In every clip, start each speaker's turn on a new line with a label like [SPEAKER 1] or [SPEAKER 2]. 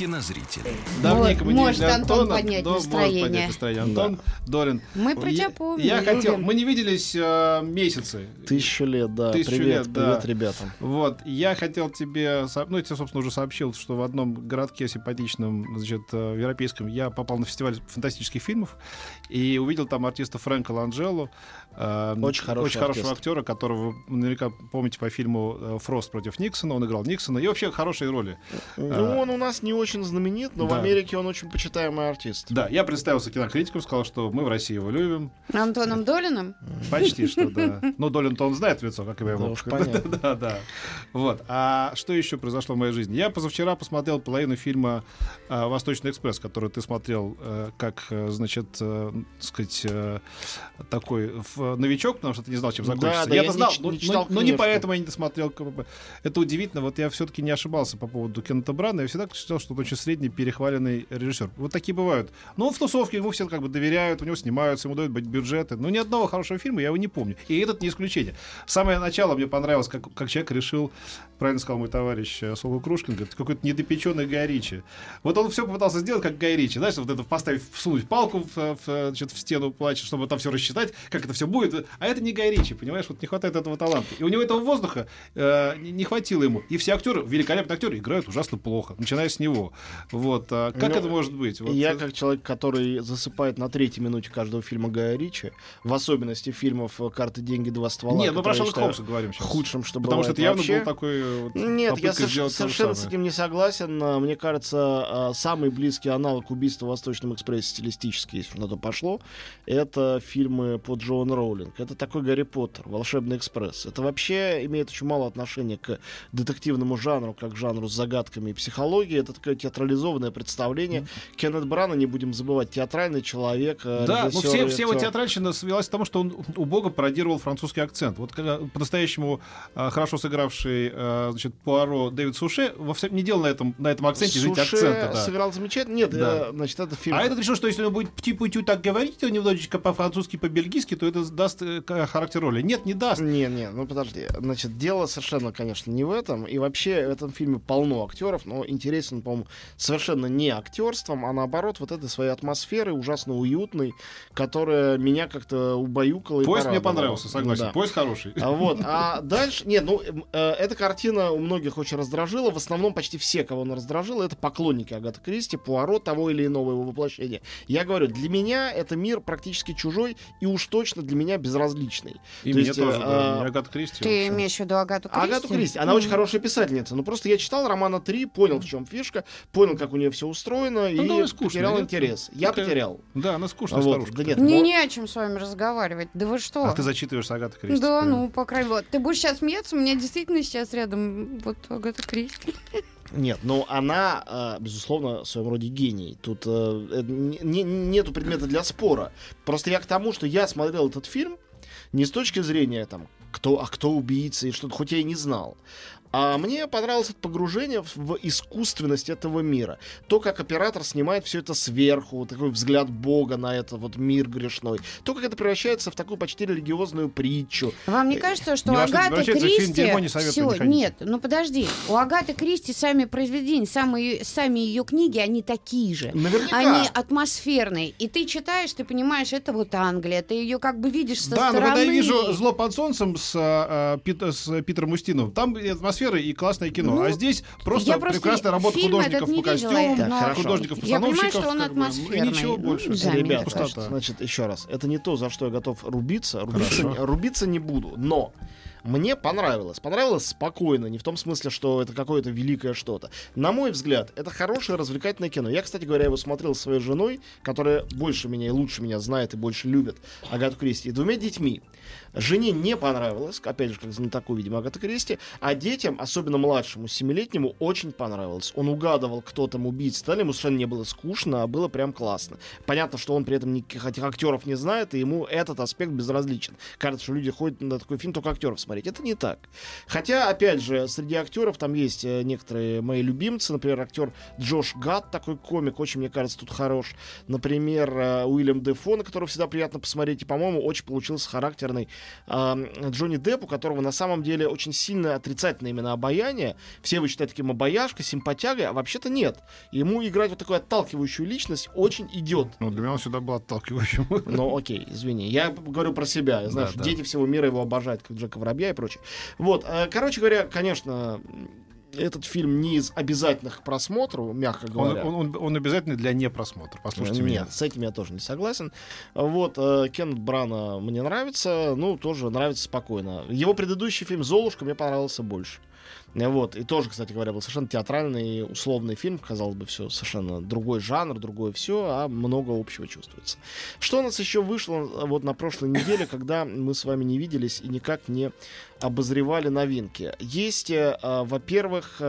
[SPEAKER 1] кинозрителя.
[SPEAKER 2] Давненько мы не
[SPEAKER 3] может
[SPEAKER 2] видели
[SPEAKER 3] Антон
[SPEAKER 2] Антона.
[SPEAKER 3] поднять
[SPEAKER 2] Да, может
[SPEAKER 3] настроение.
[SPEAKER 2] поднять настроение. Антон Долин.
[SPEAKER 3] Мы про
[SPEAKER 2] Я-
[SPEAKER 3] тебя помним,
[SPEAKER 2] Я хотел... Мы не виделись э, месяцы.
[SPEAKER 4] Тысячу лет, да.
[SPEAKER 2] Тысячу
[SPEAKER 4] привет,
[SPEAKER 2] лет, да.
[SPEAKER 4] привет ребятам.
[SPEAKER 2] Вот, я хотел тебе, ну, я тебе, собственно, уже сообщил, что в одном городке симпатичном, значит, э, европейском, я попал на фестиваль фантастических фильмов и увидел там артиста Фрэнка Ланджело, э,
[SPEAKER 4] Очень хороший
[SPEAKER 2] очень хорошего
[SPEAKER 4] артист.
[SPEAKER 2] актера, которого вы наверняка помните по фильму э, «Фрост против Никсона», он играл Никсона, и вообще хорошие роли.
[SPEAKER 4] Ну, он у нас не очень знаменит, но в
[SPEAKER 2] Да.
[SPEAKER 4] Америке он очень почитаемый артист.
[SPEAKER 2] Да, я представился кинокритиком, сказал, что мы в России его любим.
[SPEAKER 3] Антоном Долиным?
[SPEAKER 2] Почти что, да. Ну, Долин-то он знает в лицо, как и я
[SPEAKER 4] Да
[SPEAKER 2] его. Да, да. Вот. А что еще произошло в моей жизни? Я позавчера посмотрел половину фильма а, «Восточный экспресс», который ты смотрел э, как, э, значит, э, так сказать, такой в- новичок, потому что ты не знал, чем
[SPEAKER 4] Да,
[SPEAKER 2] закончится.
[SPEAKER 4] да,
[SPEAKER 2] Я-то
[SPEAKER 4] я не
[SPEAKER 2] знал, но,
[SPEAKER 4] не читал
[SPEAKER 2] но- но не
[SPEAKER 4] книжку.
[SPEAKER 2] поэтому я не досмотрел. КПП. Это удивительно. Вот я все-таки не ошибался по поводу Кеннета Брана. Я всегда считал, что очень средний, перехваленный режиссер. Вот такие бывают. Но в тусовке ему все как бы доверяют, у него снимаются, ему дают бюджеты. Но ни одного хорошего фильма я его не помню. И этот не исключение. Самое начало мне понравилось, как, как человек решил, правильно сказал мой товарищ э, Соло Крушкин, говорит, какой-то недопеченный Гай Ричи. Вот он все попытался сделать, как Гай Ричи. Знаешь, вот это поставить, всунуть палку в, в, значит, в стену плача, чтобы там все рассчитать, как это все будет. А это не Гай Ричи, понимаешь? Вот не хватает этого таланта. И у него этого воздуха э, не хватило ему. И все актеры, великолепные актеры, играют ужасно плохо, начиная с него. Вот. а как
[SPEAKER 4] Ну,
[SPEAKER 2] это может быть? Вот,
[SPEAKER 4] Я
[SPEAKER 2] э,
[SPEAKER 4] как человек, который засыпает на третьей минуте каждого фильма Гая Ричи, в особенности фильмов э, «Карты, деньги, два ствола»,
[SPEAKER 2] Нет, мы про Шерлока Холмса говорим сейчас.
[SPEAKER 4] худшим, что
[SPEAKER 2] Потому что это явно
[SPEAKER 4] вообще.
[SPEAKER 2] был такой э, вот,
[SPEAKER 4] Нет, я совершенно с этим не согласен. А, Мне кажется, самый близкий аналог убийства в Восточном экспрессе стилистически, если на то пошло, это фильмы по Джоан Роулинг. Это такой Гарри Поттер, Волшебный экспресс. Это вообще имеет очень мало отношения к детективному жанру, как к жанру с загадками и психологией. Это такое театрализованное представление. Кеннет Брана, не будем забывать, театральный человек. э,
[SPEAKER 2] Да,
[SPEAKER 4] режиссер
[SPEAKER 2] все, все его театральщина свелась к тому, что он убого пародировал французский акцент. Вот когда по-настоящему а, хорошо сыгравший а, значит, Пуаро Дэвид Суше во всем не делал на этом, на этом акценте,
[SPEAKER 4] Суше
[SPEAKER 2] акцента. да.
[SPEAKER 4] сыграл замечательно. Нет,
[SPEAKER 2] Да.
[SPEAKER 4] э, значит, это фильм.
[SPEAKER 2] А этот решил, что если он будет птю-путю так говорить, немножечко по-французски, по-бельгийски, то это даст э, характер роли. Нет, не даст.
[SPEAKER 4] Не, не, ну подожди. Значит, дело совершенно, конечно, не в этом. И вообще в этом фильме полно актеров, но интересен, он, совершенно не актерством, а наоборот, вот этой своей атмосферой, ужасно уютной, которая меня как-то убаюкала и
[SPEAKER 2] Поезд мне понравился, согласен.
[SPEAKER 4] Да.
[SPEAKER 2] Поезд хороший.
[SPEAKER 4] А вот, а дальше, нет, ну, э, эта картина у многих очень раздражила. В основном почти все, кого она раздражила, это поклонники Агаты Кристи, Пуаро, того или иного его воплощения. Я говорю, для меня это мир практически чужой и уж точно для меня безразличный.
[SPEAKER 2] И
[SPEAKER 4] то
[SPEAKER 2] мне
[SPEAKER 4] есть,
[SPEAKER 2] тоже,
[SPEAKER 4] э,
[SPEAKER 2] да.
[SPEAKER 4] а,
[SPEAKER 2] Агата Кристи.
[SPEAKER 3] Ты
[SPEAKER 2] вообще.
[SPEAKER 3] имеешь в виду Агату Кристи?
[SPEAKER 4] Агату Кристи. Она очень хорошая писательница. Ну, просто я читал романа 3, понял, в чем фишка, понял, как у нее все устроено,
[SPEAKER 2] Ну,
[SPEAKER 4] и
[SPEAKER 2] довольно скучно,
[SPEAKER 4] потерял
[SPEAKER 2] нет?
[SPEAKER 4] интерес. Я
[SPEAKER 2] Такая-
[SPEAKER 4] потерял.
[SPEAKER 2] Да, она скучная
[SPEAKER 4] Вот,
[SPEAKER 2] старушка.
[SPEAKER 4] да нет,
[SPEAKER 3] Мне
[SPEAKER 4] мо-
[SPEAKER 3] не о чем с вами разговаривать. Да вы что?
[SPEAKER 2] А ты зачитываешь Агата Кристи.
[SPEAKER 3] Да, ну, по крайней мере. Ты будешь сейчас смеяться, у меня действительно сейчас рядом вот Агата Кристи.
[SPEAKER 4] Нет, ну она, э, безусловно, в своем роде гений. Тут э, э, не- не- нету предмета для спора. Просто я к тому, что я смотрел этот фильм не с точки зрения там, кто, а кто убийца и что-то, хоть я и не знал. А мне понравилось это погружение в, искусственность этого мира. То, как оператор снимает все это сверху, вот такой взгляд Бога на это вот мир грешной. То, как это превращается в такую почти религиозную причу.
[SPEAKER 3] Вам не кажется, что
[SPEAKER 2] Ни
[SPEAKER 3] у
[SPEAKER 2] не
[SPEAKER 3] Агаты
[SPEAKER 2] фильм
[SPEAKER 3] Кристи...
[SPEAKER 2] Не не ходить.
[SPEAKER 3] нет, ну подожди. У Агаты Кристи сами произведения, самые, сами ее книги, они такие же.
[SPEAKER 4] Наверняка.
[SPEAKER 3] Они атмосферные. И ты читаешь, ты понимаешь, это вот Англия. Ты ее как бы видишь со
[SPEAKER 2] Да, но
[SPEAKER 3] стороны.
[SPEAKER 2] когда я вижу «Зло под солнцем» с, а, Пит- с Питером Устиновым, там и атмосфера, и классное кино.
[SPEAKER 3] Ну,
[SPEAKER 2] а здесь просто прекрасная работа художников по костюмам, художников
[SPEAKER 3] Я понимаю,
[SPEAKER 2] постановщиков.
[SPEAKER 3] что он
[SPEAKER 2] ну, и
[SPEAKER 3] атмосферный.
[SPEAKER 2] ничего
[SPEAKER 3] Ну,
[SPEAKER 2] больше.
[SPEAKER 3] да, кажется.
[SPEAKER 2] пустота.
[SPEAKER 4] значит, еще раз, это не то, за что я готов рубиться. Рубиться, рубиться не буду. Но Мне понравилось. Понравилось спокойно, не в том смысле, что это какое-то великое что-то. На мой взгляд, это хорошее развлекательное кино. Я, кстати говоря, его смотрел со своей женой, которая больше меня и лучше меня знает и больше любит Агату Кристи, и двумя детьми. Жене не понравилось, опять же, как знатоку, видимо, Агата Кристи, а детям, особенно младшему, семилетнему, очень понравилось. Он угадывал, кто там убийца, далее ему совершенно не было скучно, а было прям классно. Понятно, что он при этом никаких актеров не знает, и ему этот аспект безразличен. Кажется, что люди ходят на такой фильм только актеров смотреть. Это не так. Хотя, опять же, среди актеров там есть э, некоторые мои любимцы. Например, актер Джош Гатт, такой комик, очень, мне кажется, тут хорош. Например, э, Уильям Дефо, на которого всегда приятно посмотреть. И, по-моему, очень получился характерный Джонни Депп, у которого на самом деле очень сильно отрицательное именно обаяние. Все его считают таким обаяшкой, симпатягой, а вообще-то нет. Ему играть вот такую отталкивающую личность очень идет.
[SPEAKER 2] Ну, для меня он всегда был отталкивающим.
[SPEAKER 4] Ну, окей, извини. Я говорю про себя. Знаешь,
[SPEAKER 2] да.
[SPEAKER 4] дети всего мира его обожают, как Джека Воробья и прочее. Вот, э, короче говоря, конечно, этот фильм не из обязательных к просмотру, мягко говоря.
[SPEAKER 2] он, он, он обязательный для непросмотра. Послушайте меня.
[SPEAKER 4] Нет, с этим я тоже не согласен. Вот, э, Кеннет Брана мне нравится, ну, тоже нравится спокойно. Его предыдущий фильм «Золушка» мне понравился больше. Вот, и тоже, кстати говоря, был совершенно театральный, условный фильм, казалось бы, все совершенно другой жанр, другое все, а много общего чувствуется. Что у нас еще вышло э, вот на прошлой неделе, когда мы с вами не виделись и никак не обозревали новинки? Есть, э, э, во-первых,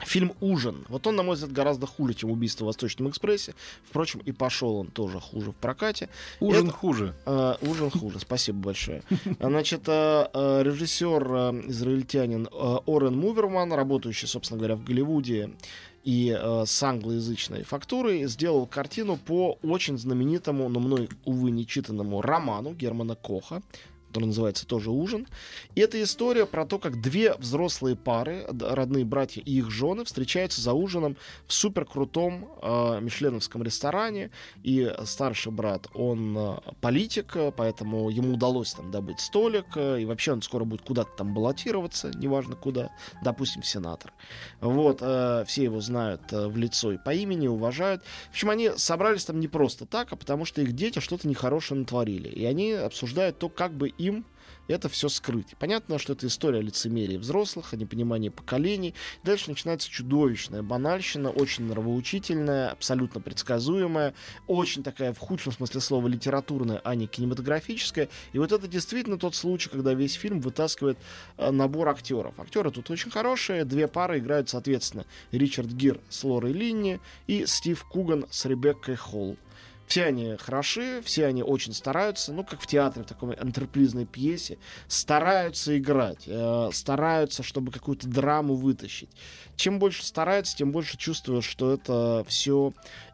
[SPEAKER 4] Фильм «Ужин». Вот он, на мой взгляд, гораздо хуже, чем «Убийство в Восточном экспрессе». Впрочем, и пошел он тоже хуже в прокате.
[SPEAKER 2] Ужин
[SPEAKER 4] Это-
[SPEAKER 2] хуже.
[SPEAKER 4] Э, ужин хуже, спасибо большое. Значит, э, э, режиссер э, израильтянин э, Орен Муверман, работающий, собственно говоря, в Голливуде и э, с англоязычной фактурой, сделал картину по очень знаменитому, но мной, увы, нечитанному роману Германа Коха, который называется тоже «Ужин». И это история про то, как две взрослые пары, родные братья и их жены, встречаются за ужином в суперкрутом э, мишленовском ресторане. И старший брат, он э, политик, э, поэтому ему удалось там добыть столик. э, И вообще он скоро будет куда-то там баллотироваться, неважно куда, допустим, сенатор. Вот, э, все его знают в лицо и по имени, уважают. В общем, они собрались там не просто так, а потому что их дети что-то нехорошее натворили. И они обсуждают то, как бы им это все скрыть. Понятно, что это история лицемерия взрослых, о непонимании поколений. Дальше начинается чудовищная банальщина, очень нравоучительная, абсолютно предсказуемая, очень такая, в худшем смысле слова, литературная, а не кинематографическая. И вот это действительно тот случай, когда весь фильм вытаскивает э, набор актеров. Актеры тут очень хорошие, две пары играют, соответственно, Ричард Гир с Лорой Линни и Стив Куган с Ребеккой Холл. Все они хороши, все они очень стараются, ну, как в театре, в такой антрепризной пьесе, стараются играть, э, стараются, чтобы какую-то драму вытащить. Чем больше стараются, тем больше чувствуешь, что это все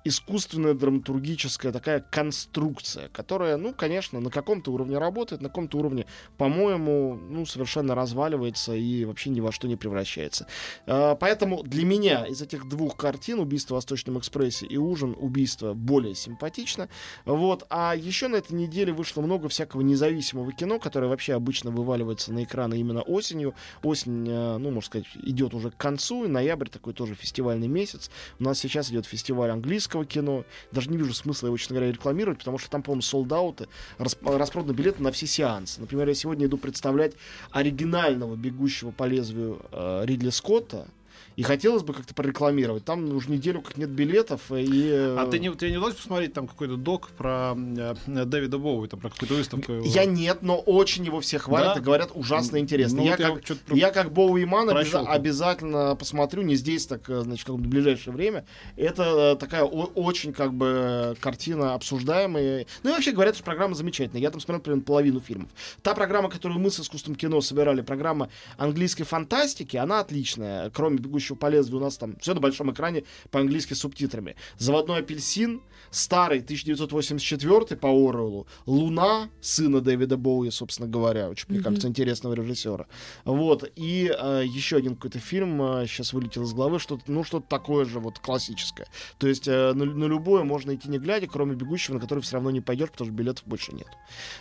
[SPEAKER 4] искусственная драматургическая такая конструкция, которая, ну, конечно, на каком-то уровне работает, на каком-то уровне, по-моему, ну, совершенно разваливается и вообще ни во что не превращается. Э, Поэтому для меня из этих двух картин «Убийство в Восточном экспрессе» и «Ужин. Убийство» более симпатично. Вот. А еще на этой неделе вышло много всякого независимого кино, которое вообще обычно вываливается на экраны именно осенью. Осень, э, ну, можно сказать, идет уже к концу, и ноябрь такой тоже фестивальный месяц. У нас сейчас идет фестиваль английского кино. Даже не вижу смысла его, честно говоря, рекламировать, потому что там, по-моему, солдаты, распроданы билеты на все сеансы. Например, я сегодня иду представлять оригинального «Бегущего по лезвию» э, Ридли Скотта, и хотелось бы как-то прорекламировать. Там уже неделю как нет билетов. И, э,
[SPEAKER 2] А ты не, тебе не удалось посмотреть там какой-то док про э, Дэвида Боуи, там про какую-то выставку? его?
[SPEAKER 4] Я нет, но очень его все хвалят
[SPEAKER 2] Да?
[SPEAKER 4] и говорят ужасно интересно.
[SPEAKER 2] Ну,
[SPEAKER 4] я,
[SPEAKER 2] вот я
[SPEAKER 4] как,
[SPEAKER 2] чё-то про-
[SPEAKER 4] я как Боуиман обяза-
[SPEAKER 2] прощёлкал.
[SPEAKER 4] обязательно посмотрю, не здесь, так, э, значит, в какое-то ближайшее время. Это э, такая о- очень, как бы, картина обсуждаемая. Ну и вообще говорят, что программа замечательная. Я там смотрел примерно половину фильмов. Та программа, которую мы с искусством кино собирали, программа английской фантастики, она отличная. Кроме «Бегущего по лезвию» у нас там все на большом экране по-английски с субтитрами. «Заводной апельсин», старый 1984 по Оруэллу, «Луна» сына Дэвида Боуи, собственно говоря, очень, мне кажется, интересного режиссера. Вот, и э, еще один какой-то фильм э, сейчас вылетел из головы, что-то, ну, что-то такое же вот классическое. То есть э, на, на любое можно идти не глядя, кроме «Бегущего», на который все равно не пойдешь, потому что билетов больше нет.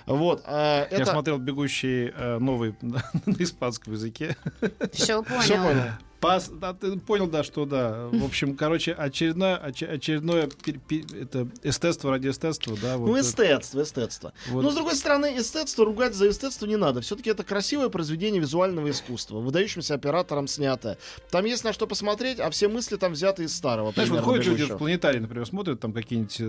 [SPEAKER 4] Вот, э,
[SPEAKER 2] Я
[SPEAKER 4] это...
[SPEAKER 2] смотрел «Бегущий» э, новый на испанском языке.
[SPEAKER 3] Все понял.
[SPEAKER 4] Все понял.
[SPEAKER 2] Пас, да, ты понял, да, что да. В общем, короче, очередное, оч- очередное пер- пер- это эстетство ради эстетства, да. вот
[SPEAKER 4] ну, эстетство, эстетство.
[SPEAKER 2] Вот.
[SPEAKER 4] Но, с другой стороны, эстетство ругать за эстетство не надо. Все-таки это красивое произведение визуального искусства, выдающимся оператором снятое. Там есть на что посмотреть, а все мысли там взяты из старого.
[SPEAKER 2] Знаешь, вот ходят люди в планетарий, например, смотрят там какие-нибудь э,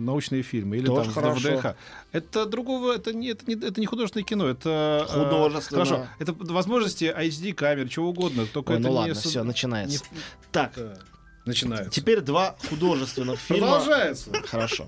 [SPEAKER 2] научные фильмы или
[SPEAKER 4] Тоже
[SPEAKER 2] там
[SPEAKER 4] хорошо.
[SPEAKER 2] ВДХ. Это другого, это не, это не, это не художественное кино, это э,
[SPEAKER 4] Художественное.
[SPEAKER 2] хорошо, это возможности HD камер, чего угодно, только
[SPEAKER 4] Ой,
[SPEAKER 2] это
[SPEAKER 4] ну ладно, все, начинается.
[SPEAKER 2] не-
[SPEAKER 4] Так,
[SPEAKER 2] Да. Начинается.
[SPEAKER 4] теперь два художественных фильма.
[SPEAKER 2] Продолжается.
[SPEAKER 4] Хорошо.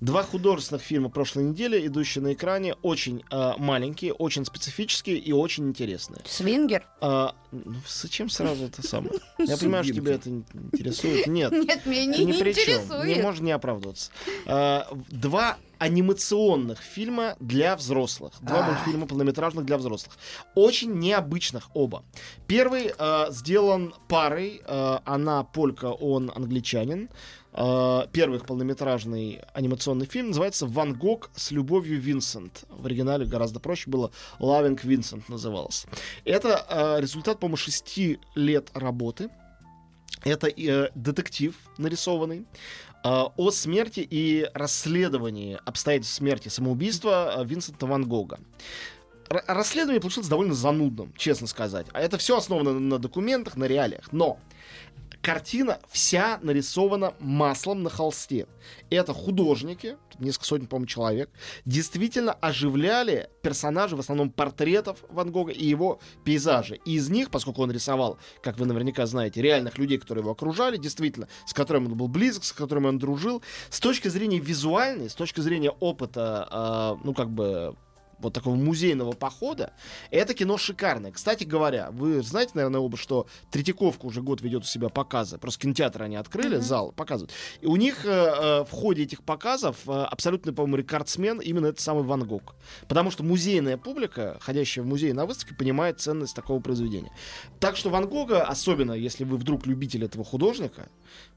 [SPEAKER 4] Два художественных фильма прошлой недели, идущие на экране, очень э, маленькие, очень специфические и очень интересные.
[SPEAKER 3] Свингер?
[SPEAKER 4] А, ну, зачем сразу это самое? Я понимаю, что тебя это не интересует. Нет.
[SPEAKER 3] Нет, меня не,
[SPEAKER 4] чем.
[SPEAKER 3] интересует.
[SPEAKER 4] Не можно не оправдываться. А, два анимационных фильма для взрослых. Два мультфильма полнометражных для взрослых. Очень необычных оба. Первый а, сделан парой. а, она полька, он англичанин. А, Первый полнометражный анимационный фильм называется «Ван Гог с любовью Винсент». В оригинале гораздо проще было «Loving Винсент» назывался. Это а, результат, по-моему, шести лет работы. Это э, детектив нарисованный э, о смерти и расследовании обстоятельств смерти самоубийства э, Винсента Ван Гога. Расследование получилось довольно занудным, честно сказать. А это все основано на документах, на реалиях. Но картина вся нарисована маслом на холсте. Это художники, несколько сотен, по-моему, человек, действительно оживляли персонажей, в основном портретов Ван Гога и его пейзажи. И из них, поскольку он рисовал, как вы наверняка знаете, реальных людей, которые его окружали, действительно, с которыми он был близок, с которыми он дружил, с точки зрения визуальной, с точки зрения опыта, а, ну, как бы вот такого музейного похода, это кино шикарное. Кстати говоря, вы знаете, наверное, оба, что Третьяковка уже год ведет у себя показы. Просто кинотеатр они открыли, зал показывают. И у них э, э, в ходе этих показов э, абсолютный, по-моему, рекордсмен именно этот самый Ван Гог. Потому что музейная публика, ходящая в музей на выставке, понимает ценность такого произведения. Так что Ван Гога, особенно если вы вдруг любитель этого художника,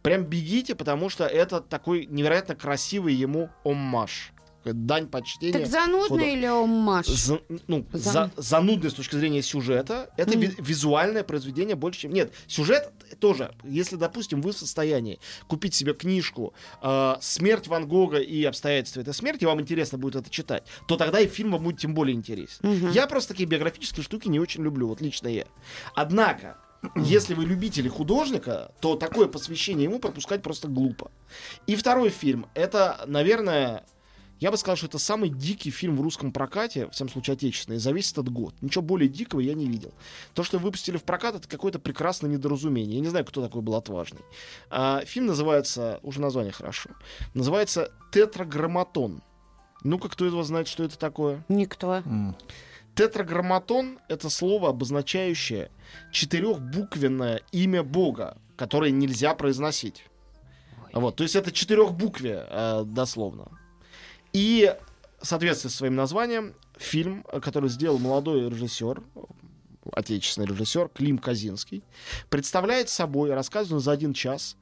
[SPEAKER 4] прям бегите, потому что это такой невероятно красивый ему оммаж. Дань почтения.
[SPEAKER 3] Так занудно или оммаж?
[SPEAKER 4] За- ну,
[SPEAKER 3] За-
[SPEAKER 4] за- занудный с точки зрения сюжета. Это ви- визуальное произведение больше, чем... Нет, сюжет тоже. Если, допустим, вы в состоянии купить себе книжку э, «Смерть Ван Гога и обстоятельства этой смерти», вам интересно будет это читать, то тогда и фильм вам будет тем более интересен.
[SPEAKER 3] Мгм.
[SPEAKER 4] Я просто такие биографические штуки не очень люблю, вот лично я. Однако, если вы любители художника, то такое посвящение ему пропускать просто глупо. И второй фильм, это, наверное, я бы сказал, что это самый дикий фильм в русском прокате, в всяком случае отечественный, за весь этот год. Ничего более дикого я не видел. То, что выпустили в прокат, это какое-то прекрасное недоразумение. Я не знаю, кто такой был отважный. А, фильм называется, уже название хорошо, называется «Тетраграмматон». Ну-ка, кто его знает, что это такое?
[SPEAKER 3] Никто.
[SPEAKER 2] М.
[SPEAKER 4] Тетраграмматон — это слово, обозначающее четырехбуквенное имя Бога, которое нельзя произносить. Вот, то есть это четырехбукве, э, дословно. И, в соответствии со своим названием, фильм, который сделал молодой режиссер, отечественный режиссер Клим Казинский, представляет собой, рассказанную за один час,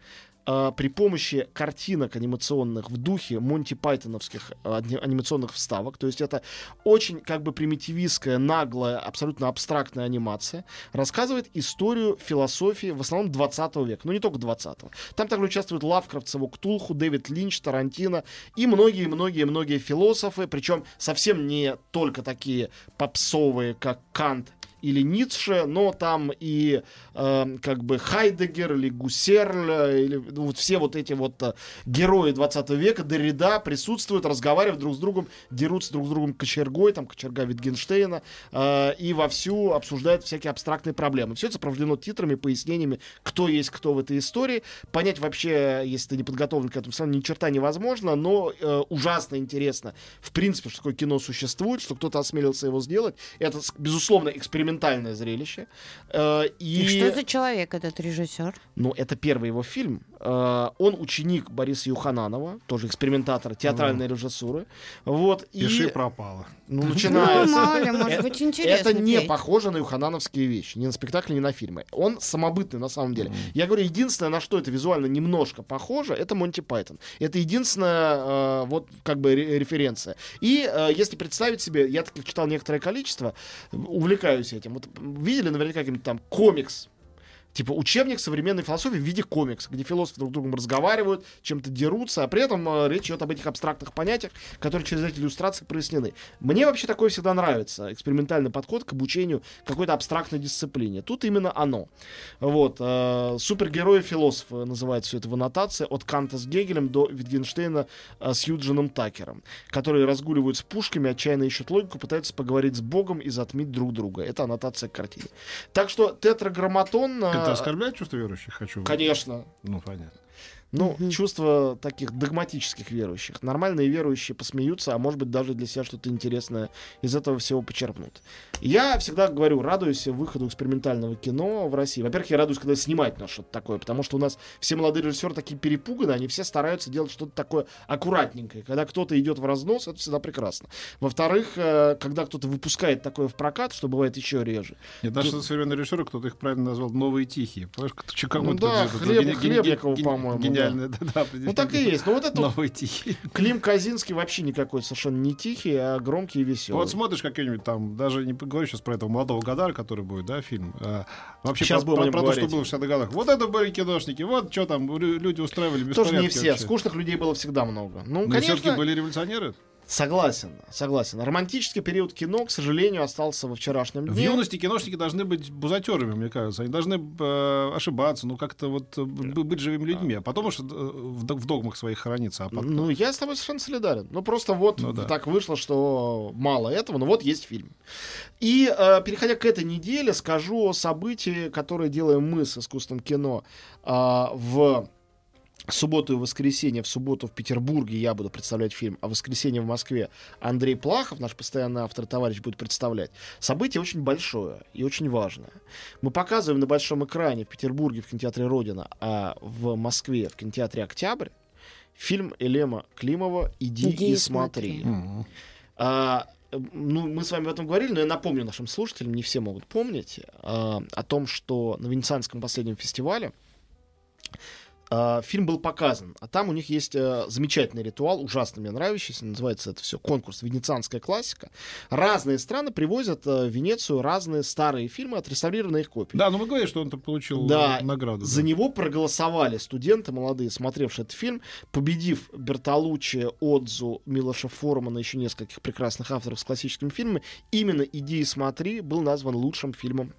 [SPEAKER 4] э, при помощи картинок анимационных в духе Монти Пайтоновских ани- анимационных вставок. То есть это очень как бы примитивистская, наглая, абсолютно абстрактная анимация. Рассказывает историю философии в основном 20 века. Ну не только 20 Там также участвуют Лавкрафтсову Ктулху, Дэвид Линч, Тарантино и многие-многие-многие философы, причем совсем не только такие попсовые, как Кант или Ницше, но там и э, как бы Хайдегер или Гуссерль, э, или ну, вот все вот эти вот э, герои 20 века, Derrida присутствуют, разговаривают друг с другом, дерутся друг с другом кочергой, там кочерга Витгенштейна, э, и вовсю обсуждают всякие абстрактные проблемы. Все это сопровождено титрами, пояснениями, кто есть кто в этой истории. Понять вообще, если ты не подготовлен к этому, равно ни черта невозможно, но э, ужасно интересно, в принципе, что такое кино существует, что кто-то осмелился его сделать. Это, безусловно, экспериментальное зрелище. Э, и...
[SPEAKER 3] И что за человек этот режиссер?
[SPEAKER 4] Ну, это первый его фильм. Э, он ученик Бориса Юхананова, тоже экспериментатор театральной режиссуры. Вот.
[SPEAKER 2] Пиши
[SPEAKER 4] И,
[SPEAKER 2] пропало.
[SPEAKER 4] ну,
[SPEAKER 3] Ну,
[SPEAKER 4] начинается.
[SPEAKER 3] мало ли, может быть, интересно.
[SPEAKER 4] Это не
[SPEAKER 3] Петь.
[SPEAKER 4] похоже на юханановские вещи, ни на спектакли, ни на фильмы. Он самобытный на самом деле. Я говорю, единственное, на что это визуально немножко похоже, это Монти Пайтон. Это единственная э, вот как бы ре- референция. И э, если представить себе, я так читал некоторое количество, увлекаюсь этим. Вот видели наверняка какой-нибудь там комикс Типа учебник современной философии в виде комикса, где философы друг с другом разговаривают, чем-то дерутся, а при этом э, речь идет об этих абстрактных понятиях, которые через эти иллюстрации прояснены. Мне вообще такое всегда нравится. Экспериментальный подход к обучению какой-то абстрактной дисциплине. Тут именно оно. Вот. Э, Супергерои-философы называют все это в аннотации от Канта с Гегелем до Витгенштейна э, с Юджином Такером, которые разгуливают с пушками, отчаянно ищут логику, пытаются поговорить с Богом и затмить друг друга. Это аннотация к картине. Так что тетраграмматон... э,
[SPEAKER 2] Это оскорбляет чувство верующих? Хочу.
[SPEAKER 4] Конечно.
[SPEAKER 2] Ну, понятно.
[SPEAKER 4] Ну, чувство таких догматических верующих. Нормальные верующие посмеются, а может быть даже для себя что-то интересное из этого всего почерпнут. Я всегда говорю, радуюсь выходу экспериментального кино в России. Во-первых, я радуюсь, когда снимать на что-то такое, потому что у нас все молодые режиссеры такие перепуганы, они все стараются делать что-то такое аккуратненькое. Когда кто-то идет в разнос, это всегда прекрасно. Во-вторых, э, когда кто-то выпускает такое в прокат, что бывает еще реже.
[SPEAKER 2] Нет, даже современные режиссеры, кто-то их правильно назвал новые тихие. Понимаешь,
[SPEAKER 4] Ну да, Хлеб-
[SPEAKER 2] гени- гени-
[SPEAKER 4] Хлебникову,
[SPEAKER 2] Гениально, да, да,
[SPEAKER 4] Ну так и есть. Ну вот это вот
[SPEAKER 2] Новые тихие.
[SPEAKER 4] Клим Казинский вообще никакой совершенно не тихий, а громкий и веселый.
[SPEAKER 2] Вот смотришь какой-нибудь там, даже не говорю сейчас про этого молодого Гадара, который будет, да, фильм. а, вообще
[SPEAKER 4] Сейчас
[SPEAKER 2] про, про- про то, что было в 60-х годах. Вот это были киношники, вот что там лю- люди устраивали
[SPEAKER 4] Тоже
[SPEAKER 2] беспорядки
[SPEAKER 4] не все.
[SPEAKER 2] вообще.
[SPEAKER 4] Скучных людей было всегда много. Ну,
[SPEAKER 2] Но
[SPEAKER 4] конечно,
[SPEAKER 2] все-таки были революционеры.
[SPEAKER 4] Согласен, согласен. Романтический период кино, к сожалению, остался во вчерашнем
[SPEAKER 2] В
[SPEAKER 4] дне.
[SPEAKER 2] юности киношники должны быть бузатерами, мне кажется. Они должны э, ошибаться, ну как-то вот э, б- быть живыми людьми, а потом уж э, в, в догмах своих храниться. А потом...
[SPEAKER 4] Ну, я с тобой совершенно солидарен. Ну, просто вот
[SPEAKER 2] Ну да.
[SPEAKER 4] так вышло, что мало этого, но вот есть фильм. И, э, переходя к этой неделе, скажу о событии, которое делаем мы с искусством кино э, в субботу и воскресенье. В субботу в Петербурге я буду представлять фильм, а в воскресенье в Москве Андрей Плахов, наш постоянный автор товарищ, будет представлять. Событие очень большое и очень важное. Мы показываем на большом экране в Петербурге в кинотеатре «Родина», а в Москве в кинотеатре «Октябрь» фильм Элема Климова «Иди,
[SPEAKER 3] «Иди
[SPEAKER 4] и смотри».
[SPEAKER 3] смотри».
[SPEAKER 4] А, ну, мы с вами об этом говорили, но я напомню нашим слушателям, не все могут помнить, а, о том, что на Венецианском последнем фестивале фильм был показан, а там у них есть э, замечательный ритуал, ужасно мне нравящийся, называется это все конкурс «Венецианская классика». Разные страны привозят э, в Венецию разные старые фильмы, отреставрированные их копии.
[SPEAKER 2] Да, ну мы говорили, что он получил
[SPEAKER 4] Да,
[SPEAKER 2] э, награду.
[SPEAKER 4] За
[SPEAKER 2] да.
[SPEAKER 4] него проголосовали студенты молодые, смотревшие этот фильм, победив Бертолуччи, Отзу, Милоша Формана, еще нескольких прекрасных авторов с классическими фильмами. Именно «Иди и смотри» был назван лучшим фильмом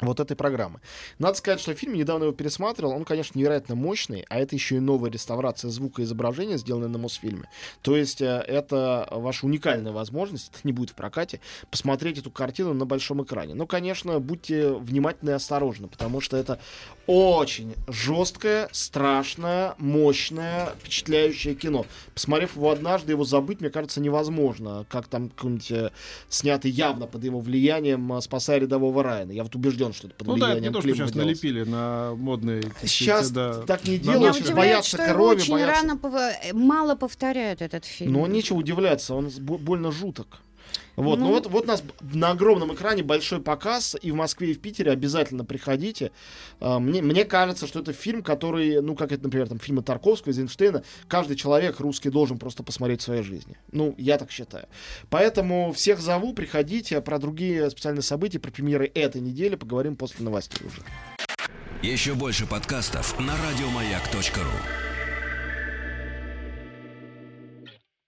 [SPEAKER 4] вот этой программы. Надо сказать, что фильм, недавно его пересматривал, он, конечно, невероятно мощный, а это еще и новая реставрация звука и изображения, сделанная на Мосфильме. То есть э, это ваша уникальная возможность, это не будет в прокате, посмотреть эту картину на большом экране. Но, конечно, будьте внимательны и осторожны, потому что это очень жесткое, страшное, мощное, впечатляющее кино. Посмотрев его однажды, его забыть, мне кажется, невозможно. Как там какой-нибудь э, снятый явно под его влиянием э, «Спасая рядового Райана». Я вот убежден, что это под
[SPEAKER 2] Ну да, это не
[SPEAKER 4] влиянием
[SPEAKER 2] то, что сейчас
[SPEAKER 4] делалось.
[SPEAKER 2] налепили на модные...
[SPEAKER 4] Сейчас
[SPEAKER 2] да,
[SPEAKER 4] так не делают,
[SPEAKER 3] удивляет,
[SPEAKER 4] боятся
[SPEAKER 3] что
[SPEAKER 4] крови,
[SPEAKER 3] очень
[SPEAKER 4] боятся-
[SPEAKER 3] рано, пов- мало повторяют этот фильм.
[SPEAKER 4] Но нечего удивляться, он больно жуток. Вот, ну,
[SPEAKER 3] Ну.
[SPEAKER 4] вот, вот у нас на огромном экране большой показ, и в Москве, и в Питере обязательно приходите. А, Мне, мне кажется, что это фильм, который, ну, как это, например, там, фильмы Тарковского, Эйзенштейна, каждый человек русский должен просто посмотреть в своей жизни. Ну, я так считаю. Поэтому всех зову, приходите, а про другие специальные события, про премьеры этой недели поговорим после новостей уже.
[SPEAKER 1] Еще больше подкастов на радиомаяк.ру.